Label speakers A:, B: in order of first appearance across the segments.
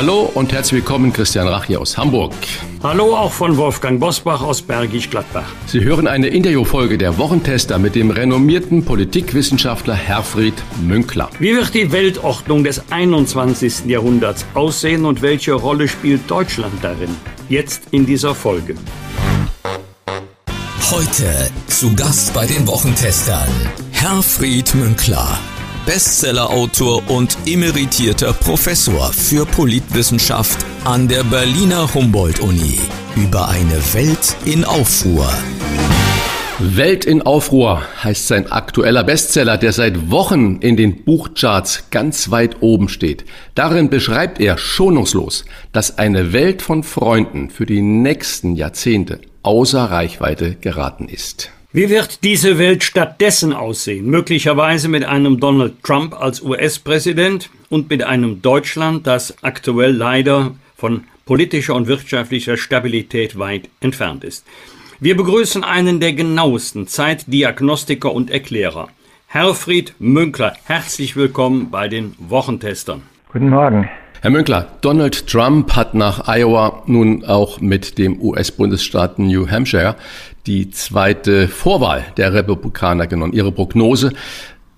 A: Hallo und herzlich willkommen, Christian Rach hier aus Hamburg.
B: Hallo auch von Wolfgang Bosbach aus Bergisch Gladbach.
A: Sie hören eine Interviewfolge der Wochentester mit dem renommierten Politikwissenschaftler Herfried Münkler.
B: Wie wird die Weltordnung des 21. Jahrhunderts aussehen und welche Rolle spielt Deutschland darin? Jetzt in dieser Folge.
C: Heute zu Gast bei den Wochentestern Herfried Münkler. Bestsellerautor und emeritierter Professor für Politwissenschaft an der Berliner Humboldt-Uni über eine Welt in Aufruhr.
A: Welt in Aufruhr heißt sein aktueller Bestseller, der seit Wochen in den Buchcharts ganz weit oben steht. Darin beschreibt er schonungslos, dass eine Welt von Freunden für die nächsten Jahrzehnte außer Reichweite geraten ist.
B: Wie wird diese Welt stattdessen aussehen? Möglicherweise mit einem Donald Trump als US-Präsident und mit einem Deutschland, das aktuell leider von politischer und wirtschaftlicher Stabilität weit entfernt ist. Wir begrüßen einen der genauesten Zeitdiagnostiker und Erklärer, Herfried Münkler. Herzlich willkommen bei den Wochentestern.
D: Guten Morgen.
A: Herr Münkler, Donald Trump hat nach Iowa nun auch mit dem US-Bundesstaat New Hampshire die zweite Vorwahl der Republikaner genommen. Ihre Prognose,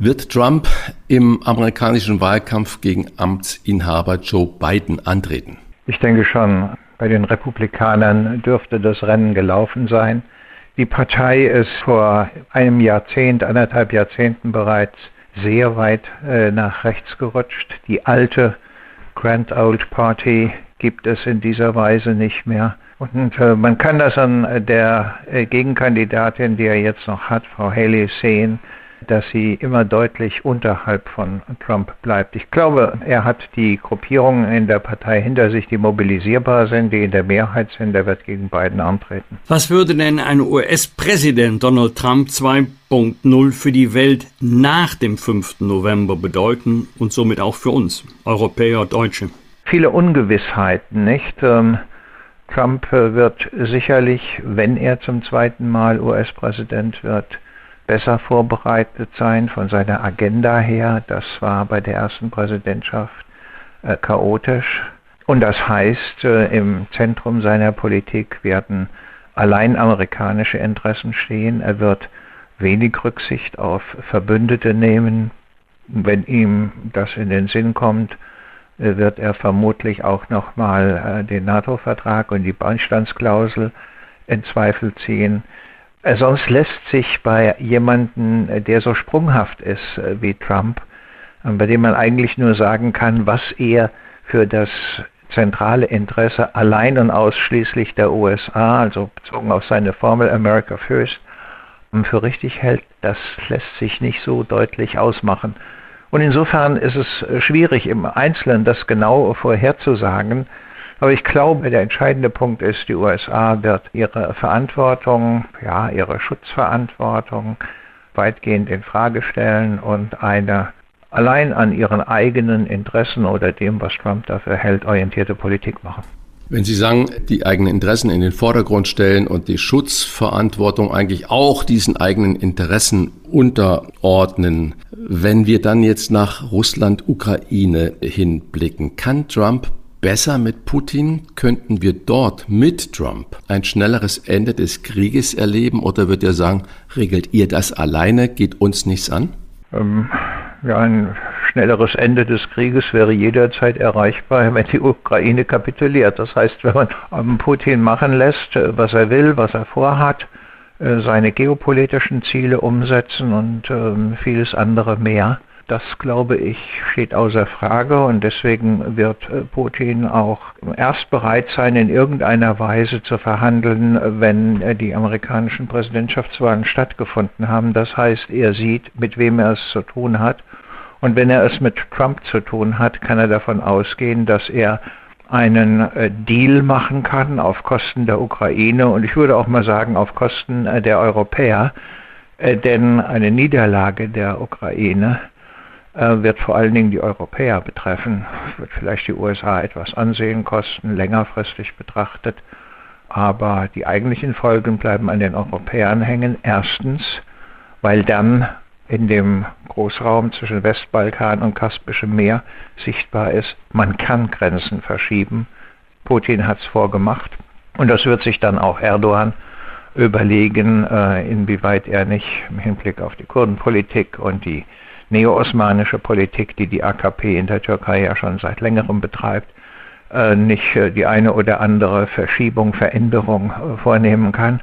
A: wird Trump im amerikanischen Wahlkampf gegen Amtsinhaber Joe Biden antreten?
D: Ich denke schon. Bei den Republikanern dürfte das Rennen gelaufen sein. Die Partei ist vor einem Jahrzehnt, anderthalb Jahrzehnten bereits sehr weit äh, nach rechts gerutscht. Die alte Grand Old Party gibt es in dieser Weise nicht mehr. Und äh, man kann das an der äh, Gegenkandidatin, die er jetzt noch hat, Frau Haley, sehen, dass sie immer deutlich unterhalb von Trump bleibt. Ich glaube, er hat die Gruppierungen in der Partei hinter sich, die mobilisierbar sind, die in der Mehrheit sind. Er wird gegen Biden antreten.
B: Was würde denn ein US-Präsident Donald Trump 2.0 für die Welt nach dem 5. November bedeuten und somit auch für uns, Europäer, Deutsche?
D: Viele Ungewissheiten, nicht? Ähm, Trump äh, wird sicherlich, wenn er zum zweiten Mal US-Präsident wird, besser vorbereitet sein von seiner Agenda her. Das war bei der ersten Präsidentschaft äh, chaotisch. Und das heißt, äh, im Zentrum seiner Politik werden allein amerikanische Interessen stehen. Er wird wenig Rücksicht auf Verbündete nehmen. Wenn ihm das in den Sinn kommt, wird er vermutlich auch nochmal äh, den NATO-Vertrag und die Beistandsklausel in Zweifel ziehen. Äh, sonst lässt sich bei jemandem, äh, der so sprunghaft ist äh, wie Trump, bei dem man eigentlich nur sagen kann, was er für das zentrale Interesse allein und ausschließlich der USA, also bezogen auf seine Formel America First, für richtig hält, das lässt sich nicht so deutlich ausmachen. Und insofern ist es schwierig im Einzelnen das genau vorherzusagen, aber ich glaube, der entscheidende Punkt ist, die USA wird ihre Verantwortung, ja, ihre Schutzverantwortung weitgehend in Frage stellen und eine allein an ihren eigenen Interessen oder dem, was Trump dafür hält, orientierte Politik machen.
A: Wenn Sie sagen, die eigenen Interessen in den Vordergrund stellen und die Schutzverantwortung eigentlich auch diesen eigenen Interessen unterordnen, wenn wir dann jetzt nach Russland, Ukraine hinblicken, kann Trump besser mit Putin? Könnten wir dort mit Trump ein schnelleres Ende des Krieges erleben oder wird er sagen, regelt ihr das alleine, geht uns nichts an? Ähm,
D: ja, ein schnelleres Ende des Krieges wäre jederzeit erreichbar, wenn die Ukraine kapituliert. Das heißt, wenn man Putin machen lässt, äh, was er will, was er vorhat, äh, seine geopolitischen Ziele umsetzen und ähm, vieles andere mehr, das, glaube ich, steht außer Frage und deswegen wird äh, Putin auch erst bereit sein, in irgendeiner Weise zu verhandeln, wenn die amerikanischen Präsidentschaftswahlen stattgefunden haben. Das heißt, er sieht, mit wem er es zu tun hat. Und wenn er es mit Trump zu tun hat, kann er davon ausgehen, dass er einen äh, Deal machen kann auf Kosten der Ukraine. Und ich würde auch mal sagen auf Kosten äh, der Europäer, äh, denn eine Niederlage der Ukraine wird vor allen Dingen die Europäer betreffen, wird vielleicht die USA etwas Ansehen kosten, längerfristig betrachtet, aber die eigentlichen Folgen bleiben an den Europäern hängen. Erstens, weil dann in dem Großraum zwischen Westbalkan und Kaspischem Meer sichtbar ist, man kann Grenzen verschieben. Putin hat es vorgemacht und das wird sich dann auch Erdogan überlegen, äh, inwieweit er nicht im Hinblick auf die Kurdenpolitik und die neo-osmanische Politik, die die AKP in der Türkei ja schon seit längerem betreibt, äh, nicht äh, die eine oder andere Verschiebung, Veränderung vornehmen kann.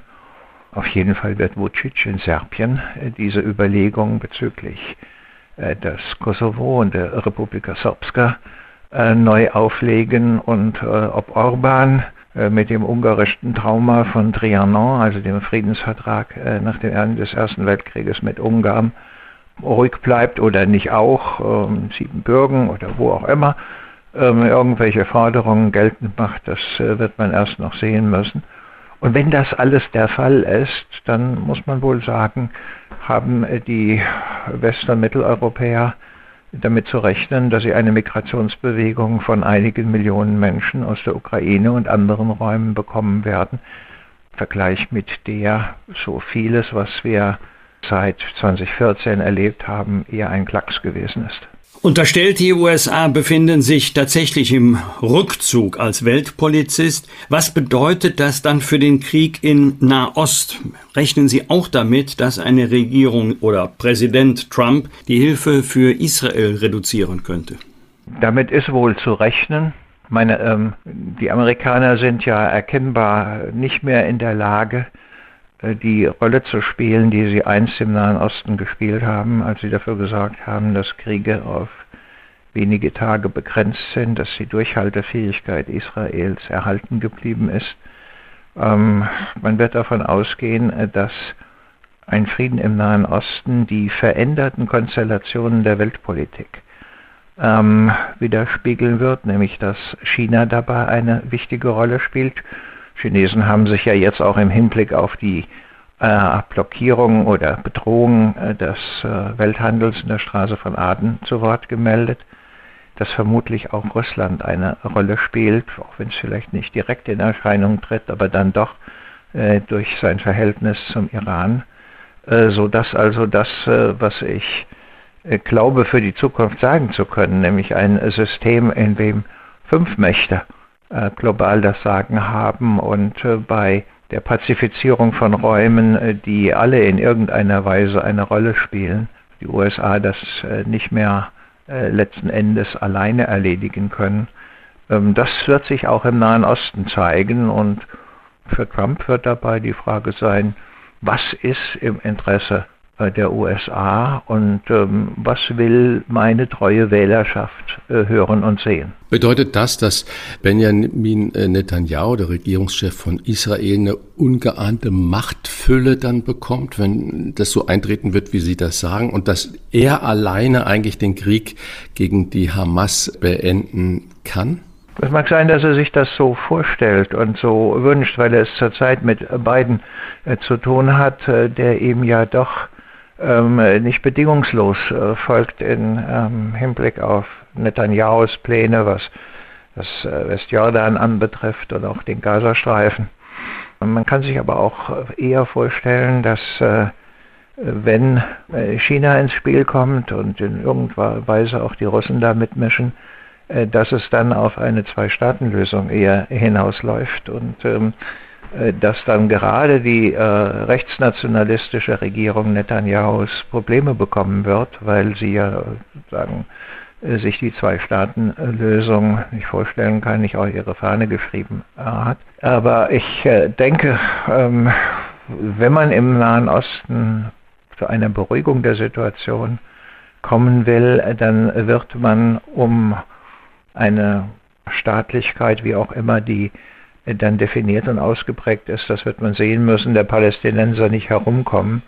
D: Auf jeden Fall wird Vucic in Serbien äh, diese Überlegungen bezüglich äh, des Kosovo und der Republika Srpska äh, neu auflegen und ob Orban mit dem ungarischen Trauma von Trianon, also dem Friedensvertrag nach dem Ende des Ersten Weltkrieges mit Ungarn, ruhig bleibt oder nicht auch, ähm, Siebenbürgen oder wo auch immer, ähm, irgendwelche Forderungen geltend macht, das wird man erst noch sehen müssen. Und wenn das alles der Fall ist, dann muss man wohl sagen, haben die West- und Mitteleuropäer damit zu rechnen, dass sie eine Migrationsbewegung von einigen Millionen Menschen aus der Ukraine und anderen Räumen bekommen werden. Im Vergleich mit der so vieles, was wir seit 2014 erlebt haben, eher ein Klacks gewesen ist.
B: Unterstellt, die USA befinden sich tatsächlich im Rückzug als Weltpolizist. Was bedeutet das dann für den Krieg in Nahost? Rechnen Sie auch damit, dass eine Regierung oder Präsident Trump die Hilfe für Israel reduzieren könnte?
D: Damit ist wohl zu rechnen. Meine, ähm, die Amerikaner sind ja erkennbar nicht mehr in der Lage, die Rolle zu spielen, die sie einst im Nahen Osten gespielt haben, als sie dafür gesorgt haben, dass Kriege auf wenige Tage begrenzt sind, dass die Durchhaltefähigkeit Israels erhalten geblieben ist. Ähm, man wird davon ausgehen, äh, dass ein Frieden im Nahen Osten die veränderten Konstellationen der Weltpolitik ähm, widerspiegeln wird, nämlich dass China dabei eine wichtige Rolle spielt Chinesen haben sich ja jetzt auch im Hinblick auf die äh, Blockierung oder Bedrohung äh, des äh, Welthandels in der Straße von Aden zu Wort gemeldet, dass vermutlich auch Russland eine Rolle spielt, auch wenn es vielleicht nicht direkt in Erscheinung tritt, aber dann doch äh, durch sein Verhältnis zum Iran, äh, so dass also das, äh, was ich glaube für die Zukunft sagen zu können, nämlich ein System, in dem fünf Mächte global das Sagen haben und äh, bei der Pazifizierung von Räumen, äh, die alle in irgendeiner Weise eine Rolle spielen, die USA das nicht mehr letzten Endes alleine erledigen können. Ähm, das wird sich auch im Nahen Osten zeigen und für Trump wird dabei die Frage sein, was ist im Interesse der USA und ähm, was will meine treue Wählerschaft äh, hören und sehen.
A: Bedeutet das, dass Benjamin äh, Netanyahu, der Regierungschef von Israel, eine ungeahnte Machtfülle dann bekommt, wenn das so eintreten wird, wie Sie das sagen, und dass er alleine eigentlich den Krieg gegen die Hamas beenden kann?
D: Es mag sein, dass er sich das so vorstellt und so wünscht, weil er es zurzeit mit beiden äh, zu tun hat, äh, der ihm ja doch ähm, nicht bedingungslos äh, folgt in ähm, Hinblick auf Netanyahus Pläne, was das äh, Westjordan anbetrifft und auch den Gazastreifen. Man kann sich aber auch eher vorstellen, dass äh, wenn äh, China ins Spiel kommt und in irgendeiner Weise auch die Russen da mitmischen, äh, dass es dann auf eine Zwei-Staaten-Lösung eher hinausläuft und ähm, äh, dass dann gerade die äh, rechtsnationalistische Regierung Netanyahus Probleme bekommen wird, weil sie ja sagen, äh, sich die Zwei-Staaten-Lösung nicht vorstellen kann, nicht auch ihre Fahne geschrieben äh, hat. Aber ich äh, denke, ähm, wenn man im Nahen Osten zu einer Beruhigung der Situation kommen will, dann wird man um eine Staatlichkeit, wie auch immer die dann definiert und ausgeprägt ist, das wird man sehen müssen, der Palästinenser nicht herumkommen.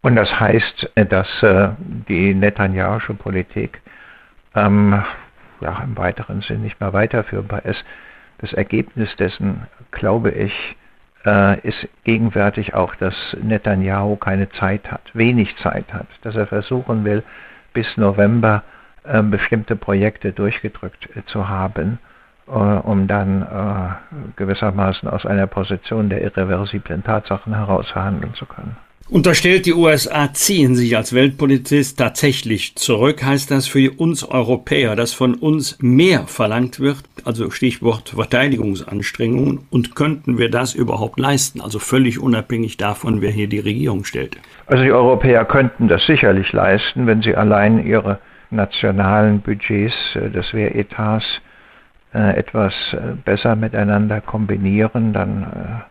D: Und das heißt, dass äh, die Netanyahu Politik ähm, ja, im weiteren Sinn nicht mehr weiterführbar ist. Das Ergebnis dessen, glaube ich, äh, ist gegenwärtig auch, dass Netanyahu keine Zeit hat, wenig Zeit hat, dass er versuchen will, bis November äh, bestimmte Projekte durchgedrückt äh, zu haben, äh, um dann äh, gewissermaßen aus einer Position der irreversiblen Tatsachen heraus handeln zu können.
B: Unterstellt die USA ziehen sich als Weltpolizist tatsächlich zurück, heißt das für uns Europäer, dass von uns mehr verlangt wird, also Stichwort Verteidigungsanstrengungen, und könnten wir das überhaupt leisten, also völlig unabhängig davon, wer hier die Regierung stellt?
D: Also die Europäer könnten das sicherlich leisten, wenn sie allein ihre nationalen Budgets äh, des Wehretats äh, etwas äh, besser miteinander kombinieren, dann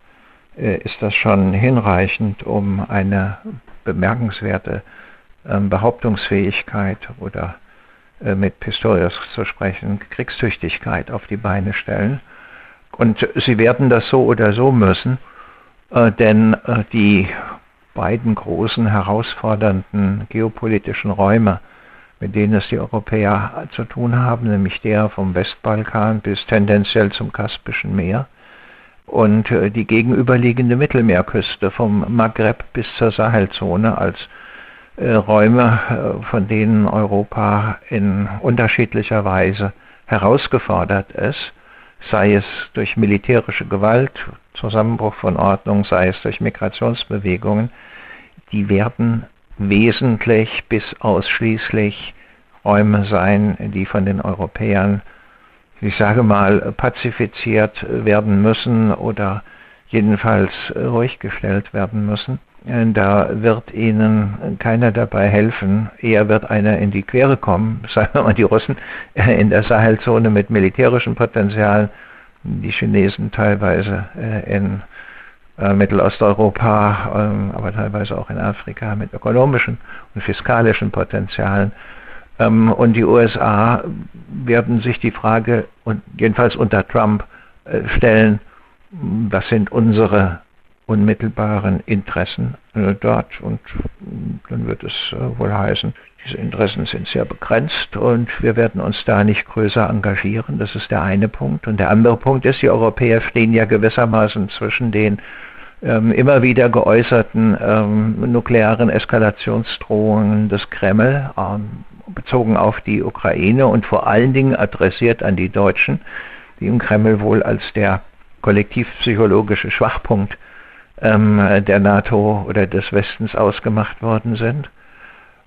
D: äh, ist das schon hinreichend, um eine bemerkenswerte ähm, Behauptungsfähigkeit oder äh, mit Pistorius zu sprechen, Kriegstüchtigkeit auf die Beine stellen. Und sie werden das so oder so müssen, äh, denn die beiden großen herausfordernden geopolitischen Räume, mit denen es die Europäer zu tun haben, nämlich der vom Westbalkan bis tendenziell zum Kaspischen Meer, und äh, die gegenüberliegende Mittelmeerküste vom Maghreb bis zur Sahelzone als äh, Räume, äh, von denen Europa in unterschiedlicher Weise herausgefordert ist, sei es durch militärische Gewalt, Zusammenbruch von Ordnung, sei es durch Migrationsbewegungen, die werden wesentlich bis ausschließlich Räume sein, die von den Europäern ich sage mal, pazifiziert werden müssen oder jedenfalls ruhig gestellt werden müssen. Da wird ihnen keiner dabei helfen. Eher wird einer in die Quere kommen, sagen wir mal die Russen in der Sahelzone mit militärischem Potenzial, die Chinesen teilweise äh, in äh, Mittelosteuropa, ähm, aber teilweise auch in Afrika mit ökonomischen und fiskalischen Potenzialen. Ähm, und die USA werden sich die Frage, und jedenfalls unter Trump, äh, stellen, was sind unsere unmittelbaren Interessen äh, dort? Und dann wird es äh, wohl heißen, diese Interessen sind sehr begrenzt und wir werden uns da nicht größer engagieren. Das ist der eine Punkt. Und der andere Punkt ist, die Europäer stehen ja gewissermaßen zwischen den ähm, immer wieder geäußerten ähm, nuklearen Eskalationsdrohungen des Kreml, ähm, bezogen auf die Ukraine und vor allen Dingen adressiert an die Deutschen, die im Kreml wohl als der kollektivpsychologische Schwachpunkt ähm, der NATO oder des Westens ausgemacht worden sind.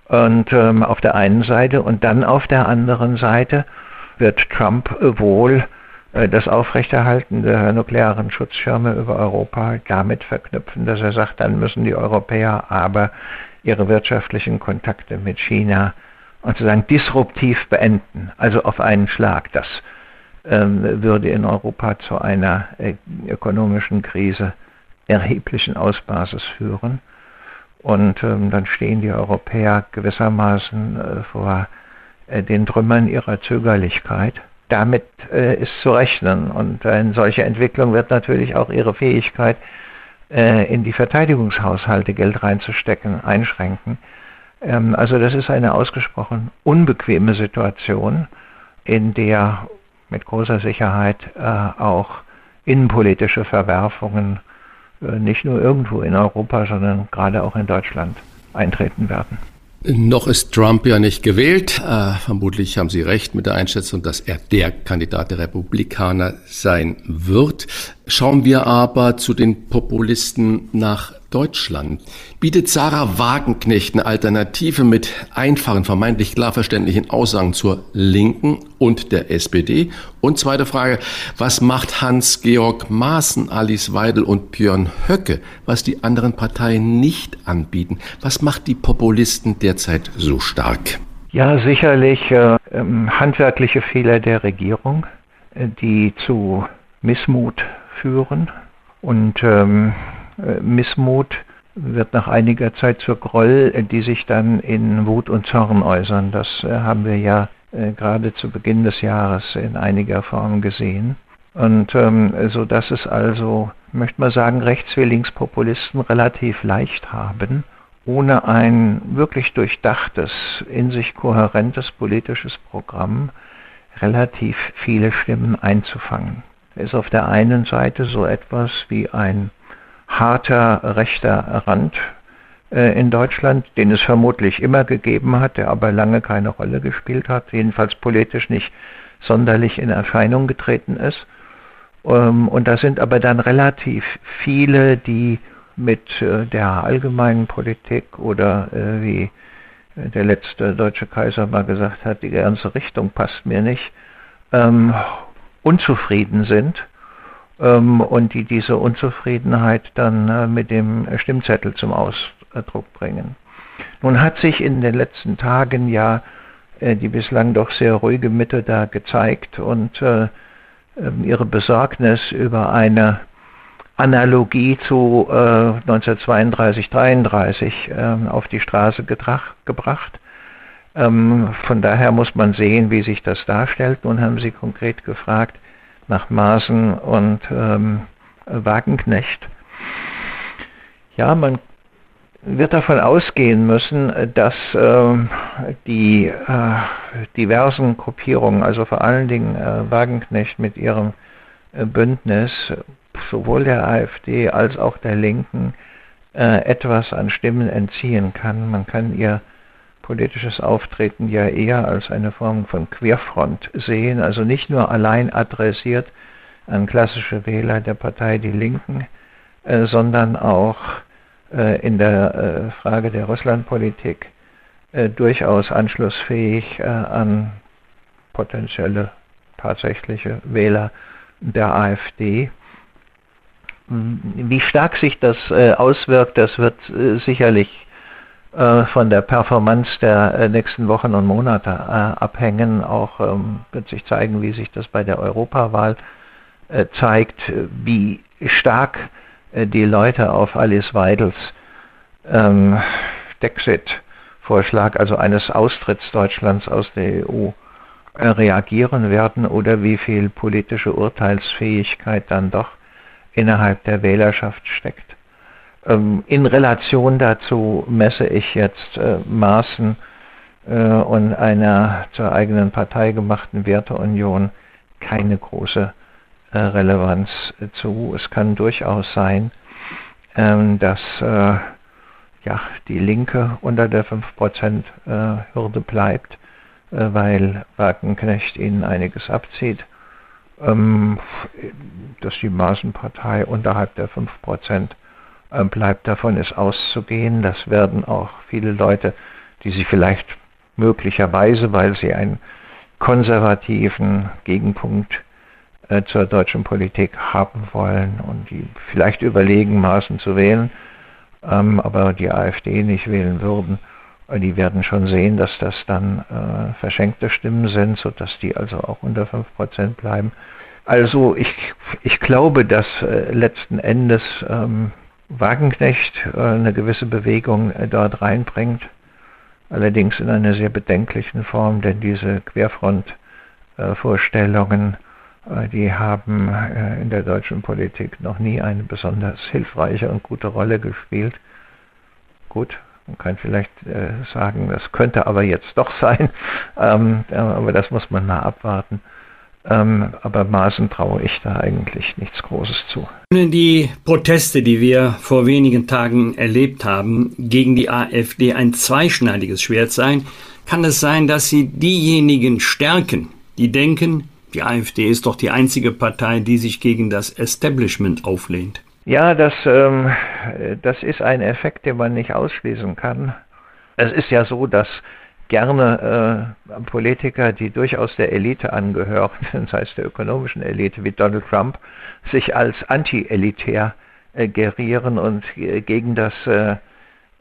D: Und ähm, auf der einen Seite und dann auf der anderen Seite wird Trump wohl äh, das Aufrechterhalten der nuklearen Schutzschirme über Europa damit verknüpfen, dass er sagt, dann müssen die Europäer aber ihre wirtschaftlichen Kontakte mit China sozusagen disruptiv beenden, also auf einen Schlag. Das ähm, würde in Europa zu einer äh, ökonomischen Krise erheblichen Ausmaßes führen. Und ähm, dann stehen die Europäer gewissermaßen äh, vor äh, den Trümmern ihrer Zögerlichkeit. Damit äh, ist zu rechnen. Und eine solche Entwicklung wird natürlich auch ihre Fähigkeit, äh, in die Verteidigungshaushalte Geld reinzustecken, einschränken. Ähm, also das ist eine ausgesprochen unbequeme Situation, in der mit großer Sicherheit äh, auch innenpolitische Verwerfungen nicht nur irgendwo in Europa, sondern gerade auch in Deutschland eintreten werden.
A: Noch ist Trump ja nicht gewählt. Äh, vermutlich haben Sie recht mit der Einschätzung, dass er der Kandidat der Republikaner sein wird. Schauen wir aber zu den Populisten nach Deutschland. Bietet Sarah Wagenknecht eine Alternative mit einfachen, vermeintlich klar verständlichen Aussagen zur Linken und der SPD? Und zweite Frage, was macht Hans-Georg Maaßen, Alice Weidel und Björn Höcke, was die anderen Parteien nicht anbieten? Was macht die Populisten derzeit so stark?
D: Ja, sicherlich äh, ähm, handwerkliche Fehler der Regierung, äh, die zu Missmut führen und ähm, äh, Missmut wird nach einiger Zeit zur Groll, äh, die sich dann in Wut und Zorn äußern. Das äh, haben wir ja gerade zu Beginn des Jahres in einiger Form gesehen. Und ähm, so dass es also, möchte man sagen, Rechts- wie Linkspopulisten relativ leicht haben, ohne ein wirklich durchdachtes, in sich kohärentes politisches Programm relativ viele Stimmen einzufangen. Ist auf der einen Seite so etwas wie ein harter rechter Rand äh, in Deutschland, den es vermutlich immer gegeben hat, der aber lange keine Rolle gespielt hat, jedenfalls politisch nicht sonderlich in Erscheinung getreten ist. Ähm, und da sind aber dann relativ viele, die mit äh, der allgemeinen Politik oder äh, wie der letzte deutsche Kaiser mal gesagt hat, die ganze Richtung passt mir nicht, ähm, unzufrieden sind ähm, und die diese Unzufriedenheit dann äh, mit dem Stimmzettel zum Ausdruck bringen. Nun hat sich in den letzten Tagen ja äh, die bislang doch sehr ruhige Mitte da gezeigt und äh, ähm, ihre Besorgnis über eine Analogie zu äh, 1932, 33 äh, auf die Straße gebracht. Ähm, von daher muss man sehen, wie sich das darstellt. Nun haben Sie konkret gefragt nach Maaßen und ähm, Wagenknecht. Ja, man wird davon ausgehen müssen, dass äh, die äh, diversen Gruppierungen, also vor allen Dingen äh, Wagenknecht mit ihrem äh, Bündnis, sowohl der AfD als auch der Linken, äh, etwas an Stimmen entziehen kann. Man kann ihr politisches Auftreten ja eher als eine Form von Querfront sehen, also nicht nur allein adressiert an klassische Wähler der Partei Die Linken, äh, sondern auch äh, in der äh, Frage der Russlandpolitik äh, durchaus anschlussfähig äh, an potenzielle tatsächliche Wähler der AfD. Wie stark sich das äh, auswirkt, das wird sicherlich von der Performance der äh, nächsten Wochen und Monate äh, abhängen. Auch ähm, wird sich zeigen, wie sich das bei der Europawahl äh, zeigt, wie stark die Leute auf Alice Weidels ähm, Dexit-Vorschlag, also eines Austritts Deutschlands aus der EU, reagieren werden oder wie viel politische Urteilsfähigkeit dann doch innerhalb der Wählerschaft steckt. Ähm, in Relation dazu messe ich jetzt äh, Maßen äh, und einer zur eigenen Partei gemachten Werteunion keine große äh, Relevanz zu. Es kann durchaus sein, ähm, dass ja, die Linke unter der 5% Hürde bleibt, weil Wagenknecht ihnen einiges abzieht ähm, dass die Maßenpartei unterhalb der 5% äh, bleibt. Davon ist auszugehen. Das werden auch viele Leute, die sie vielleicht möglicherweise, weil sie einen konservativen Gegenpunkt äh, zur deutschen Politik haben wollen und die vielleicht überlegen, Maßen zu wählen, ähm, aber die AfD nicht wählen würden, die werden schon sehen, dass das dann äh, verschenkte Stimmen sind, sodass die also auch unter 5% bleiben. Also ich, ich glaube, dass äh, letzten Endes ähm, Wagenknecht äh, eine gewisse Bewegung äh, dort reinbringt, allerdings in einer sehr bedenklichen Form, denn diese Querfront-Vorstellungen, äh, die haben in der deutschen Politik noch nie eine besonders hilfreiche und gute Rolle gespielt. Gut, man kann vielleicht sagen, das könnte aber jetzt doch sein, ähm, aber das muss man mal abwarten. Ähm, aber Maßen traue ich da eigentlich nichts Großes zu.
B: Die Proteste, die wir vor wenigen Tagen erlebt haben, gegen die AfD ein zweischneidiges Schwert sein, kann es sein, dass sie diejenigen stärken, die denken, die AfD ist doch die einzige Partei, die sich gegen das Establishment auflehnt.
D: Ja, das, ähm, das ist ein Effekt, den man nicht ausschließen kann. Es ist ja so, dass gerne äh, Politiker, die durchaus der Elite angehören, das heißt der ökonomischen Elite wie Donald Trump, sich als anti-elitär äh, gerieren und äh, gegen das äh,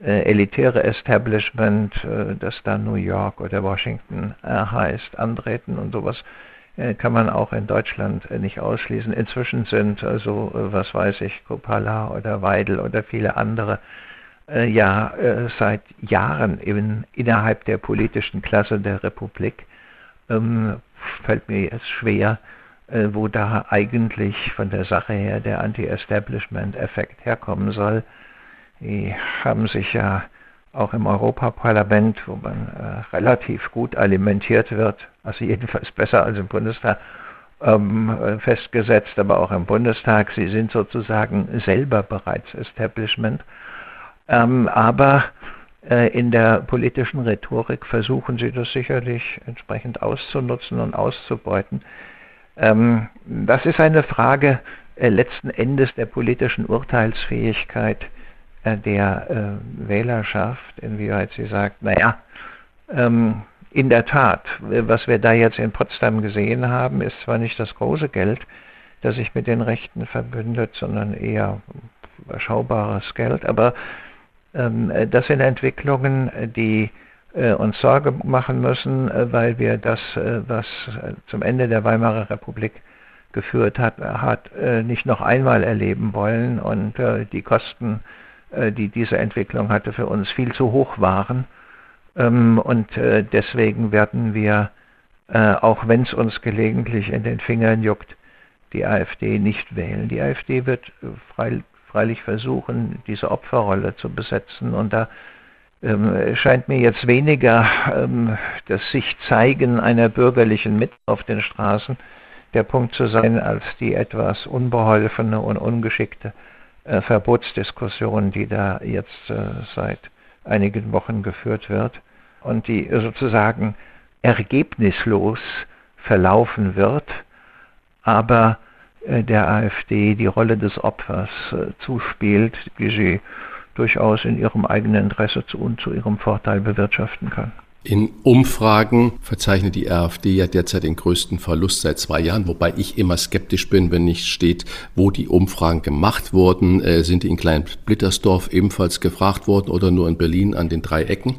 D: äh, elitäre Establishment, äh, das da New York oder Washington heißt, antreten und sowas kann man auch in Deutschland nicht ausschließen. Inzwischen sind also, was weiß ich, Kopala oder Weidel oder viele andere ja äh, seit Jahren in, innerhalb der politischen Klasse der Republik. Ähm, fällt mir jetzt schwer, äh, wo da eigentlich von der Sache her der Anti-Establishment-Effekt herkommen soll. Die haben sich ja auch im Europaparlament, wo man äh, relativ gut alimentiert wird, also jedenfalls besser als im Bundestag, ähm, äh, festgesetzt, aber auch im Bundestag. Sie sind sozusagen selber bereits Establishment. Ähm, aber äh, in der politischen Rhetorik versuchen sie das sicherlich entsprechend auszunutzen und auszubeuten. Ähm, das ist eine Frage äh, letzten Endes der politischen Urteilsfähigkeit äh, der äh, Wählerschaft, inwieweit sie sagt, naja, ähm, in der Tat, was wir da jetzt in Potsdam gesehen haben, ist zwar nicht das große Geld, das sich mit den Rechten verbündet, sondern eher überschaubares Geld, aber das sind Entwicklungen, die äh, uns Sorge machen müssen, äh, weil wir das, äh, was zum Ende der Weimarer Republik geführt hat, hat nicht noch einmal erleben wollen und die Kosten, die diese Entwicklung hatte, für uns viel zu hoch waren. Ähm, und deswegen werden wir, auch wenn es uns gelegentlich in den Fingern juckt, die AfD nicht wählen. Die AfD wird freilich versuchen, diese Opferrolle zu besetzen. Und da ähm, scheint mir jetzt weniger ähm, das sich zeigen einer bürgerlichen Mitte auf den Straßen der Punkt zu sein, als die etwas unbeholfene und ungeschickte äh, Verbotsdiskussion, die da jetzt äh, seit einigen Wochen geführt wird und die sozusagen ergebnislos verlaufen wird, aber der AfD die Rolle des Opfers äh, zuspielt, die sie durchaus in ihrem eigenen Interesse zu und zu ihrem Vorteil bewirtschaften kann.
A: In Umfragen verzeichnet die AfD ja derzeit den größten Verlust seit zwei Jahren, wobei ich immer skeptisch bin, wenn nicht steht, wo die Umfragen gemacht wurden. Äh, sind die in Klein-Blittersdorf ebenfalls gefragt worden oder nur in Berlin an den drei Ecken?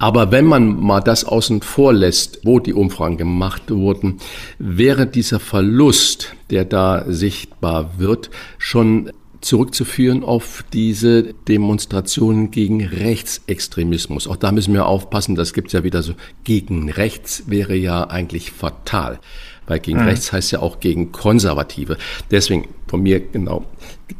A: Aber wenn man mal das außen vor lässt, wo die Umfragen gemacht wurden, wäre dieser Verlust, der da sichtbar wird, schon zurückzuführen auf diese Demonstrationen gegen Rechtsextremismus. Auch da müssen wir aufpassen, das gibt ja wieder so, gegen rechts wäre ja eigentlich fatal. Weil gegen mhm. rechts heißt ja auch gegen Konservative. Deswegen von mir genau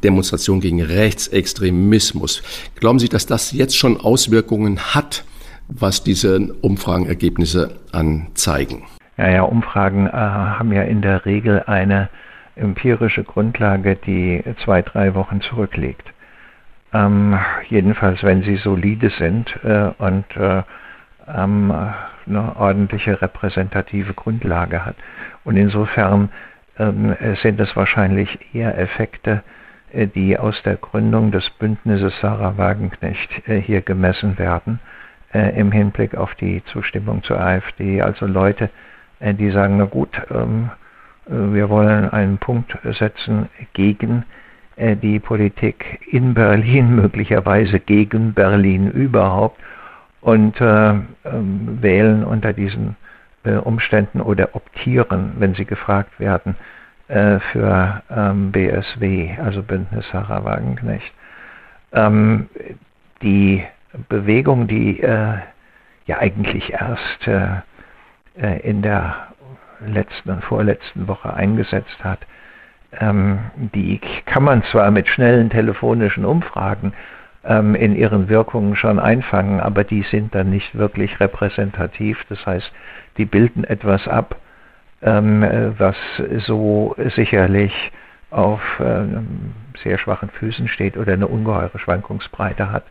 A: Demonstration gegen Rechtsextremismus. Glauben Sie, dass das jetzt schon Auswirkungen hat, was diese Umfragenergebnisse anzeigen?
D: Ja, ja, Umfragen äh, haben ja in der Regel eine empirische Grundlage, die zwei, drei Wochen zurückliegt. Ähm, jedenfalls, wenn sie solide sind äh, und äh, ähm, eine ordentliche repräsentative Grundlage hat. Und insofern ähm, sind es wahrscheinlich eher Effekte, äh, die aus der Gründung des Bündnisses Sarah Wagenknecht äh, hier gemessen werden, äh, im Hinblick auf die Zustimmung zur AfD. Also Leute, äh, die sagen, na gut, ähm, äh, wir wollen einen Punkt setzen gegen äh, die Politik in Berlin, möglicherweise gegen Berlin überhaupt und äh, ähm, wählen unter diesen äh, Umständen oder optieren, wenn sie gefragt werden, äh, für ähm, BSW, also Bündnis Sarah Wagenknecht. Ähm, die Bewegung, die äh, ja eigentlich erst in der letzten und vorletzten Woche eingesetzt hat, ähm, die kann man zwar mit schnellen telefonischen Umfragen ähm, in ihren Wirkungen schon einfangen, aber die sind dann nicht wirklich repräsentativ. Das heißt, die bilden etwas ab, ähm, was so sicherlich auf sehr schwachen Füßen steht oder eine ungeheure Schwankungsbreite hat.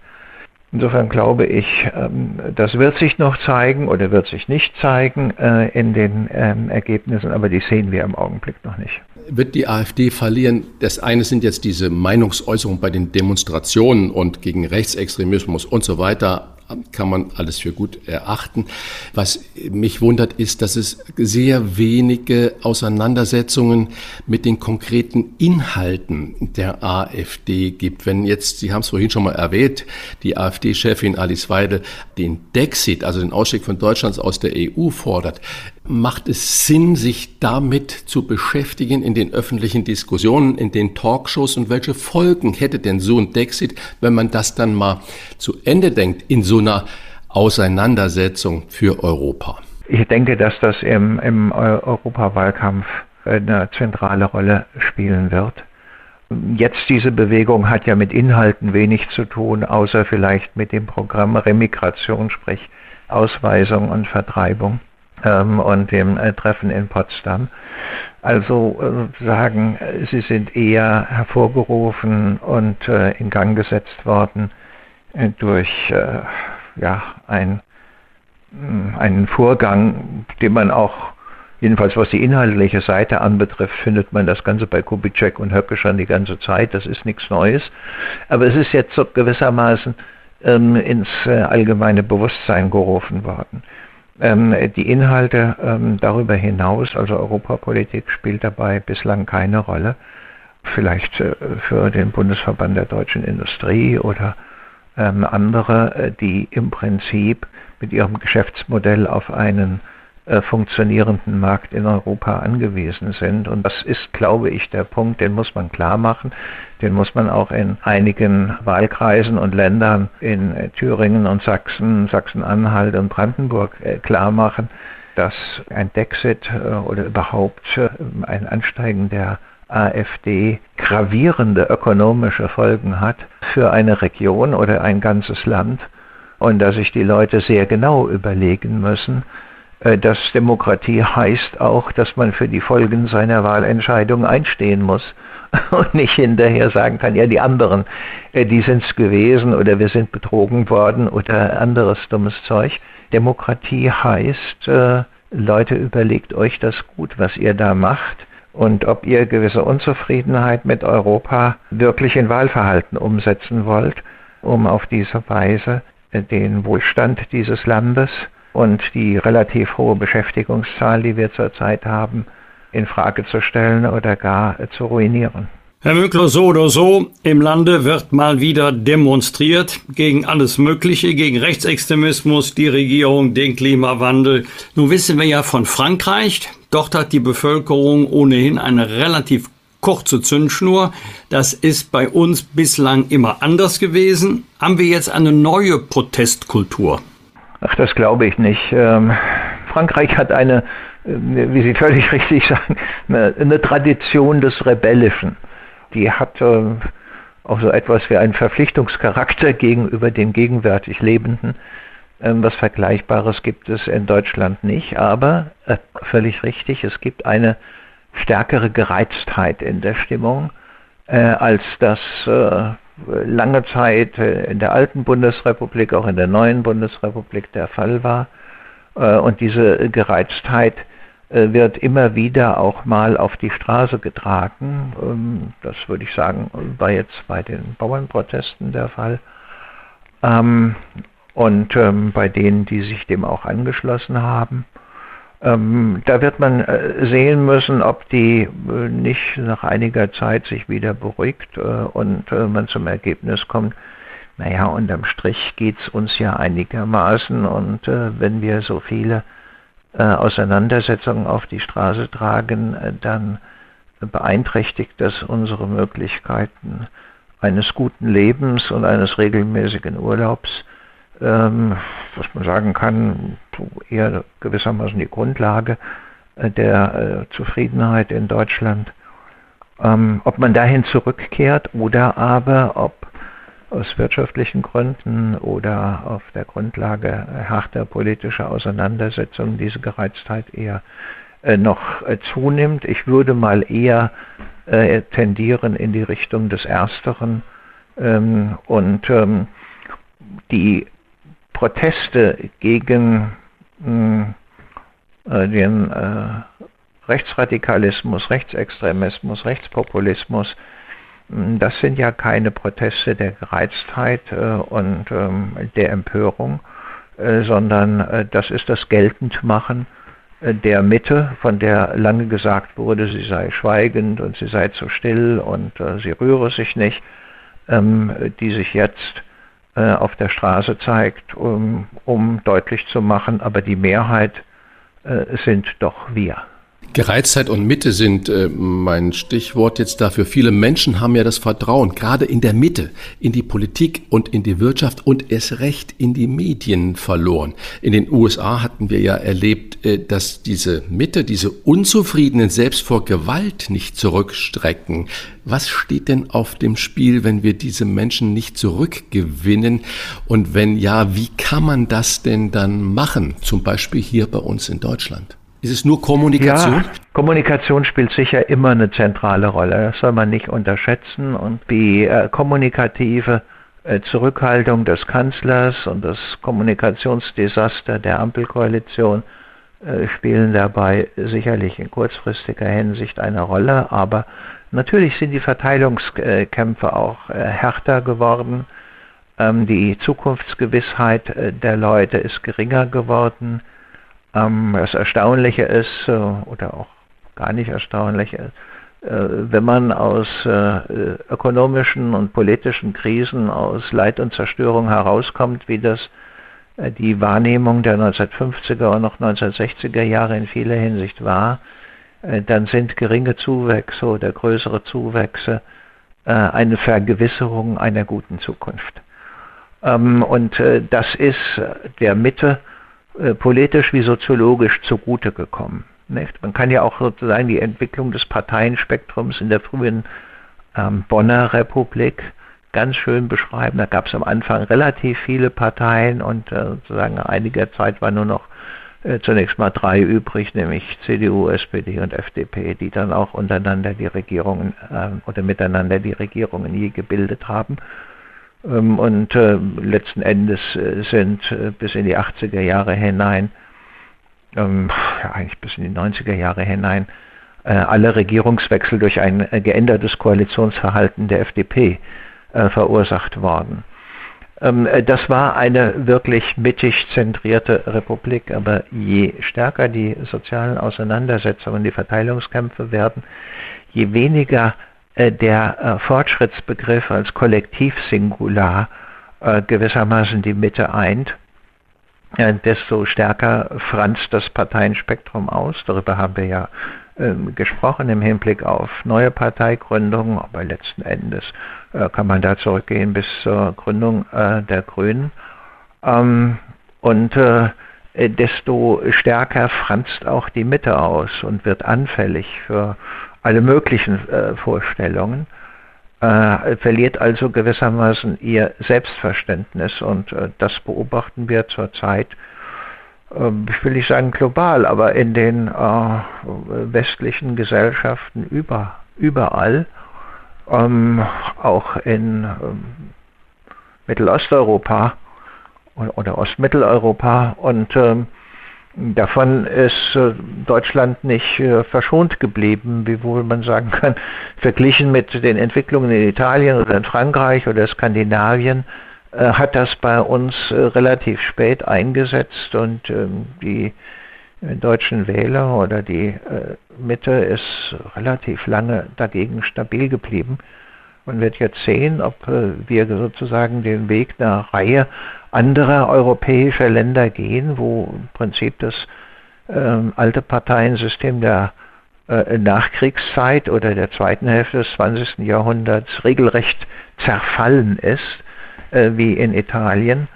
D: Insofern glaube ich, ähm, das wird sich noch zeigen oder wird sich nicht zeigen äh, in den ähm, Ergebnissen, aber die sehen wir im Augenblick noch nicht.
A: Wird die AfD verlieren? Das eine sind jetzt diese Meinungsäußerungen bei den Demonstrationen und gegen Rechtsextremismus und so weiter kann man alles für gut erachten. Was mich wundert, ist, dass es sehr wenige Auseinandersetzungen mit den konkreten Inhalten der AfD gibt. Wenn jetzt, Sie haben es vorhin schon mal erwähnt, die AfD-Chefin Alice Weidel den Dexit, also den Ausstieg von Deutschlands aus der EU fordert, Macht es Sinn, sich damit zu beschäftigen in den öffentlichen Diskussionen, in den Talkshows und welche Folgen hätte denn so ein Dexit, wenn man das dann mal zu Ende denkt in so einer Auseinandersetzung für Europa?
D: Ich denke, dass das im, im Europawahlkampf eine zentrale Rolle spielen wird. Jetzt diese Bewegung hat ja mit Inhalten wenig zu tun, außer vielleicht mit dem Programm Remigration, sprich Ausweisung und Vertreibung ähm, und dem äh, Treffen in Potsdam. Also äh, sagen, sie sind eher hervorgerufen und äh, in Gang gesetzt worden äh, durch äh, ja, ein, mm, einen Vorgang, den man auch Jedenfalls was die inhaltliche Seite anbetrifft, findet man das Ganze bei Kubitschek und Höcke schon die ganze Zeit. Das ist nichts Neues. Aber es ist jetzt so gewissermaßen ähm, ins äh, allgemeine Bewusstsein gerufen worden. Ähm, die Inhalte ähm, darüber hinaus, also Europapolitik, spielt dabei bislang keine Rolle. Vielleicht äh, für den Bundesverband der deutschen Industrie oder ähm, andere, äh, die im Prinzip mit ihrem Geschäftsmodell auf einen äh, funktionierenden Markt in Europa angewiesen sind. Und das ist, glaube ich, der Punkt, den muss man klar machen. Den muss man auch in einigen Wahlkreisen und Ländern in äh, Thüringen und Sachsen, Sachsen-Anhalt und Brandenburg äh, klar machen, dass ein Dexit oder überhaupt ein Ansteigen der AfD gravierende ökonomische Folgen hat für eine Region oder ein ganzes Land und dass sich die Leute sehr genau überlegen müssen, dass Demokratie heißt auch, dass man für die Folgen seiner Wahlentscheidung einstehen muss und nicht hinterher sagen kann, ja, die anderen, äh, die sind es gewesen oder wir sind betrogen worden oder anderes dummes Zeug. Demokratie heißt, äh, Leute, überlegt euch das gut, was ihr da macht und ob ihr gewisse Unzufriedenheit mit Europa wirklich in Wahlverhalten umsetzen wollt, um auf diese Weise den Wohlstand dieses Landes und die relativ hohe Beschäftigungszahl, die wir zurzeit haben, in Frage zu stellen oder gar zu ruinieren.
B: Herr Möckler, so oder so, im Lande wird mal wieder demonstriert gegen alles Mögliche, gegen Rechtsextremismus, die Regierung, den Klimawandel. Nun wissen wir ja von Frankreich, dort hat die Bevölkerung ohnehin eine relativ kurze Zündschnur. Das ist bei uns bislang immer anders gewesen. Haben wir jetzt eine neue Protestkultur?
D: Ach, das glaube ich nicht. Ähm, Frankreich hat eine, äh, wie Sie völlig richtig sagen, eine, eine Tradition des Rebellischen. Die hat äh, auch so etwas wie einen Verpflichtungscharakter gegenüber den gegenwärtig Lebenden. Ähm, was Vergleichbares gibt es in Deutschland nicht, aber äh, völlig richtig, es gibt eine stärkere Gereiztheit in der Stimmung, äh, als das äh, lange Zeit in der alten Bundesrepublik, auch in der neuen Bundesrepublik der Fall war. Äh, und diese Gereiztheit äh, wird immer wieder auch mal auf die Straße getragen. Ähm, das würde ich sagen, war jetzt bei den Bauernprotesten der Fall. Ähm, und ähm, bei denen, die sich dem auch angeschlossen haben. Ähm, da wird man äh, sehen müssen, ob die äh, nicht nach einiger Zeit sich wieder beruhigt äh, und äh, man zum Ergebnis kommt, naja, unterm Strich geht's uns ja einigermaßen. Und äh, wenn wir so viele äh, Auseinandersetzungen auf die Straße tragen, dann beeinträchtigt das unsere Möglichkeiten eines guten Lebens und eines regelmäßigen Urlaubs. Ähm, was man sagen kann, eher gewissermaßen die Grundlage äh, der äh, Zufriedenheit in Deutschland. Ähm, ob man dahin zurückkehrt oder aber ob aus wirtschaftlichen Gründen oder auf der Grundlage harter politischer Auseinandersetzungen diese Gereiztheit eher äh, noch zunimmt. Ich würde mal eher tendieren in die Richtung des Ersteren ähm, und ähm, die Proteste gegen hm, äh, den äh, Rechtsradikalismus, Rechtsextremismus, Rechtspopulismus, hm, das sind ja keine Proteste der Gereiztheit äh, und ähm, der Empörung, äh, sondern äh, das ist das Geltendmachen äh, der Mitte, von der lange gesagt wurde, sie sei schweigend und sie sei zu still und sie rühre sich nicht, ähm, die sich jetzt äh, auf der Straße zeigt, um, um, deutlich zu machen, aber die Mehrheit äh, sind doch wir.
A: Gereiztheit und Mitte sind äh, mein Stichwort jetzt dafür. Viele Menschen haben ja das Vertrauen, gerade in der Mitte, in die Politik und in die Wirtschaft und erst recht in die Medien verloren. In den USA hatten wir ja erlebt, äh, dass diese Mitte, diese Unzufriedenen selbst vor Gewalt nicht zurückstrecken. Was steht denn auf dem Spiel, wenn wir diese Menschen nicht zurückgewinnen? Und wenn ja, wie kann man das denn dann machen? Zum Beispiel hier bei uns in Deutschland. Ist es nur Kommunikation?
D: Ja, Kommunikation spielt sicher immer eine zentrale Rolle. Das soll man nicht unterschätzen. Und die äh, kommunikative äh, Zurückhaltung des Kanzlers und das Kommunikationsdesaster der Ampelkoalition äh, spielen dabei sicherlich in kurzfristiger Hinsicht eine Rolle. Aber natürlich sind die Verteilungskämpfe auch äh, härter geworden. Ähm, die Zukunftsgewissheit äh, der Leute ist geringer geworden ähm, das Erstaunliche ist, äh, oder auch gar nicht erstaunlich, äh, wenn man aus äh, ökonomischen und politischen Krisen, aus Leid und Zerstörung herauskommt, wie das die Wahrnehmung der 1950er und noch 1960er Jahre in vieler Hinsicht war, dann sind geringe Zuwächse oder größere Zuwächse eine Vergewisserung einer guten Zukunft. Ähm, und das ist der Mitte äh, politisch wie soziologisch zugute gekommen. Nicht? Man kann ja auch sozusagen die Entwicklung des Parteienspektrums in der frühen ähm, Bonner Republik ganz schön beschreiben. Da gab es am Anfang relativ viele Parteien und äh, sozusagen einiger Zeit war nur noch äh, zunächst mal drei übrig, nämlich CDU, SPD und FDP, die dann auch untereinander die Regierungen äh, oder miteinander die Regierungen je gebildet haben. Ähm, und äh, letzten Endes äh, sind äh, bis in die 80er Jahre hinein, ähm, eigentlich bis in die 90er Jahre hinein, alle Regierungswechsel durch ein geändertes Koalitionsverhalten der FDP verursacht worden. Ähm, das war eine wirklich mittig zentrierte Republik, aber je stärker die sozialen Auseinandersetzungen, die Verteilungskämpfe werden, je weniger der äh, Fortschrittsbegriff als Kollektivsingular äh, gewissermaßen die Mitte eint, desto stärker franzt das Parteienspektrum aus. Darüber haben wir ja ähm, gesprochen im Hinblick auf neue Parteigründungen, aber letzten Endes kann man da zurückgehen bis zur Gründung der Grünen. Ähm, und desto stärker franzt auch die Mitte aus und wird anfällig für alle möglichen äh, Vorstellungen, äh, verliert also gewissermaßen ihr Selbstverständnis und äh, das beobachten wir zurzeit, ähm, ich will nicht sagen global, aber in den äh, westlichen Gesellschaften über, überall, ähm, auch in ähm, Mittelosteuropa oder, Ostmitteleuropa und ähm, Davon ist äh, Deutschland nicht äh, verschont geblieben, wiewohl man sagen kann, verglichen mit den Entwicklungen in Italien oder in Frankreich oder Skandinavien äh, hat das bei uns relativ spät eingesetzt und ähm, die deutschen Wähler oder die Mitte ist relativ lange dagegen stabil geblieben. Man wird jetzt sehen, ob wir sozusagen den Weg einer Reihe anderer europäischer Länder gehen, wo im Prinzip das ähm, alte Parteiensystem der äh, Nachkriegszeit oder der zweiten Hälfte des 20. Jahrhunderts regelrecht zerfallen ist, äh, wie in Italien,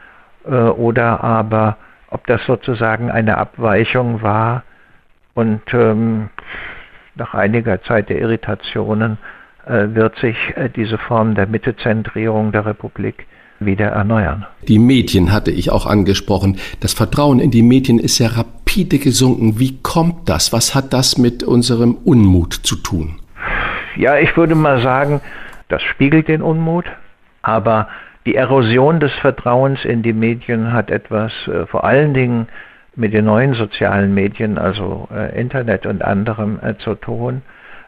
D: äh, oder aber ob das sozusagen eine Abweichung war und ähm, nach einiger Zeit der Irritationen wird sich diese Form der Mittezentrierung der Republik wieder erneuern.
A: Die Medien hatte ich auch angesprochen. Das Vertrauen in die Medien ist ja rapide gesunken. Wie kommt das? Was hat das mit unserem Unmut zu tun?
D: Ja, ich würde mal sagen, das spiegelt den Unmut, aber die Erosion des Vertrauens in die Medien hat etwas äh, vor allen Dingen mit den neuen sozialen Medien, also äh, Internet und anderem äh, zu tun.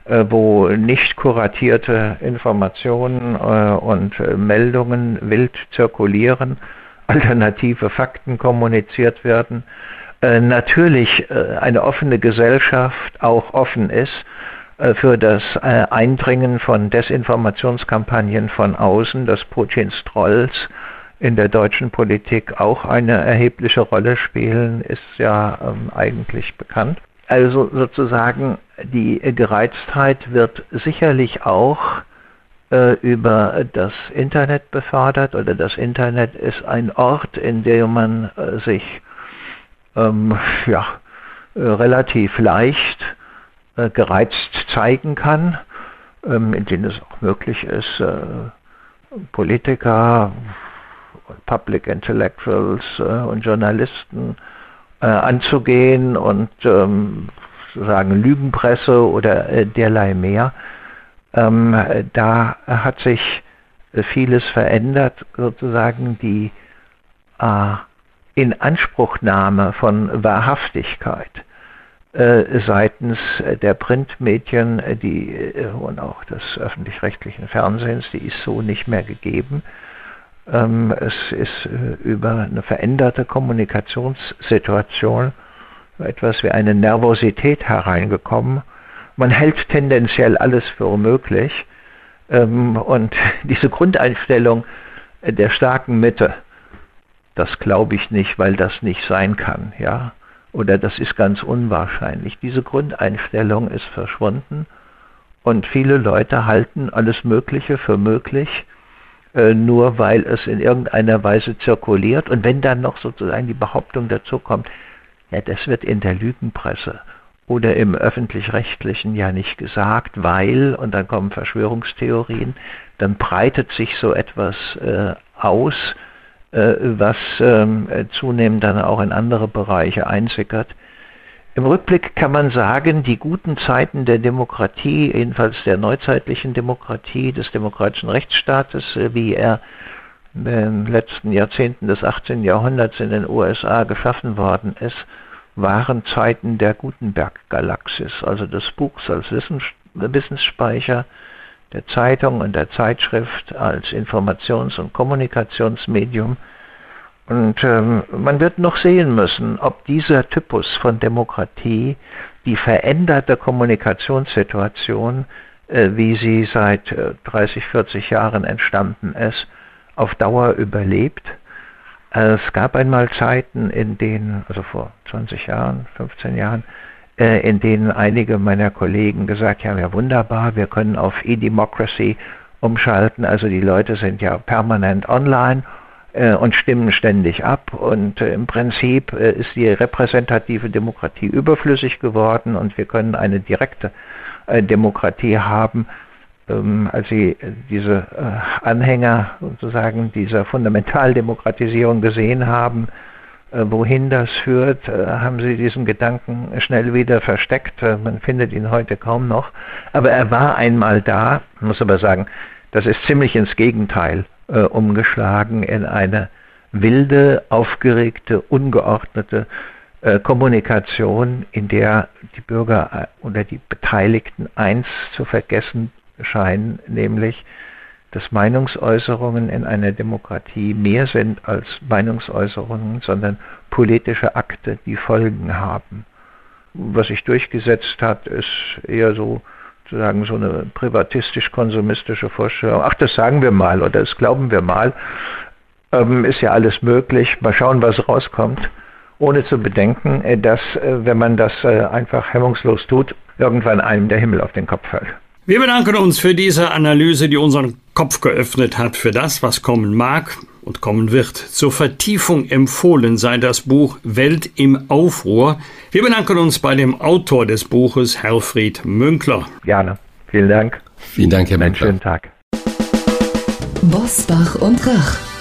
D: Äh, wo nicht kuratierte Informationen äh, und äh, Meldungen wild zirkulieren, alternative Fakten kommuniziert werden, natürlich eine offene Gesellschaft auch offen ist für das Eindringen von Desinformationskampagnen von außen, dass Putins Trolls in der deutschen Politik auch eine erhebliche Rolle spielen, ist ja ähm, eigentlich bekannt. Also sozusagen die Gereiztheit wird sicherlich auch äh, über das Internet befördert oder das Internet ist ein Ort, in dem man äh, sich ähm, ja, äh, relativ leicht äh, gereizt zeigen kann, ähm, in denen es auch möglich ist, äh, Politiker, Public Intellectuals äh, und Journalisten anzugehen und ähm, sozusagen Lügenpresse oder derlei mehr ähm, da hat sich vieles verändert, sozusagen die äh, Inanspruchnahme von Wahrhaftigkeit äh, seitens der Printmedien die, äh, und auch des öffentlich-rechtlichen Fernsehens, die ist so nicht mehr gegeben. Ähm, es ist äh, über eine veränderte Kommunikationssituation etwas wie eine Nervosität hereingekommen, man hält tendenziell alles für unmöglich. Ähm, und diese Grundeinstellung der starken Mitte, das glaube ich nicht, weil das nicht sein kann, ja. Oder das ist ganz unwahrscheinlich. Diese Grundeinstellung ist verschwunden und viele Leute halten alles Mögliche für möglich, äh, nur weil es in irgendeiner Weise zirkuliert. Und wenn dann noch sozusagen die Behauptung dazu kommt, das wird in der Lügenpresse oder im öffentlich-rechtlichen ja nicht gesagt, weil, und dann kommen Verschwörungstheorien, dann breitet sich so etwas äh, aus, äh, was ähm, zunehmend dann auch in andere Bereiche einsickert. Im Rückblick kann man sagen, die guten Zeiten der Demokratie, jedenfalls der neuzeitlichen Demokratie, des demokratischen Rechtsstaates, äh, wie er den letzten Jahrzehnten des 18. Jahrhunderts in den USA geschaffen worden ist, waren Zeiten der Gutenberg-Galaxis, also des Buchs als Wissensspeicher, der Zeitung und der Zeitschrift als Informations- und Kommunikationsmedium. Und ähm, man wird noch sehen müssen, ob dieser Typus von Demokratie die veränderte Kommunikationssituation, äh, wie sie seit äh, 30, 40 Jahren entstanden ist, auf Dauer überlebt. Es gab einmal Zeiten, in denen, also vor 20 Jahren, 15 Jahren, äh, in denen einige meiner Kollegen gesagt haben, ja wunderbar, wir können auf E-Democracy umschalten, also die Leute sind ja permanent online äh, und stimmen ständig ab. Und äh, im Prinzip äh, ist die repräsentative Demokratie überflüssig geworden. Und wir können eine direkte äh, Demokratie haben, ähm, als sie diese äh, Anhänger sozusagen dieser Fundamentaldemokratisierung gesehen haben, äh, wohin das führt, äh, haben sie diesen Gedanken schnell wieder versteckt. Äh, man findet ihn heute kaum noch. Aber er war einmal da, muss aber sagen, das ist ziemlich ins Gegenteil äh, umgeschlagen in eine wilde, aufgeregte, ungeordnete äh, Kommunikation, in der die Bürger oder die Beteiligten eins zu vergessen scheinen, nämlich dass Meinungsäußerungen in einer Demokratie mehr sind als Meinungsäußerungen, sondern politische Akte, die Folgen haben. Was sich durchgesetzt hat, ist eher so sozusagen so eine privatistisch-konsumistische Vorstellung. Ach, das sagen wir mal oder das glauben wir mal. Ähm, ist ja alles möglich. Mal schauen, was rauskommt. Ohne zu bedenken, äh, dass, äh, wenn man das äh, einfach hemmungslos tut, irgendwann einem der Himmel auf den Kopf fällt.
B: Wir bedanken uns für diese Analyse, die unseren Kopf geöffnet hat für das, was kommen mag und kommen wird. Zur Vertiefung empfohlen sei das Buch Welt im Aufruhr. Wir bedanken uns bei dem Autor des Buches, Herfried Münkler.
D: Gerne. Vielen Dank.
A: Vielen Dank, Herr Münkler.
D: Einen schönen Tag.
E: Bosbach und Rach.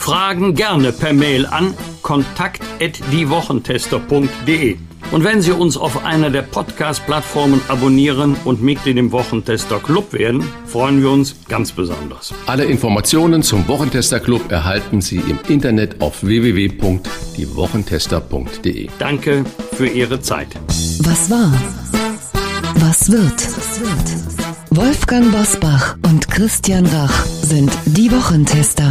B: Fragen gerne per Mail an kontakt.diewochentester.de. Und wenn Sie uns auf einer der Podcast-Plattformen abonnieren und Mitglied im Wochentester Club werden, freuen wir uns ganz besonders.
A: Alle Informationen zum Wochentester Club erhalten Sie im Internet auf www.diewochentester.de.
B: Danke für Ihre Zeit.
E: Was war? Was wird? Wolfgang Bosbach und Christian Rach sind die Wochentester.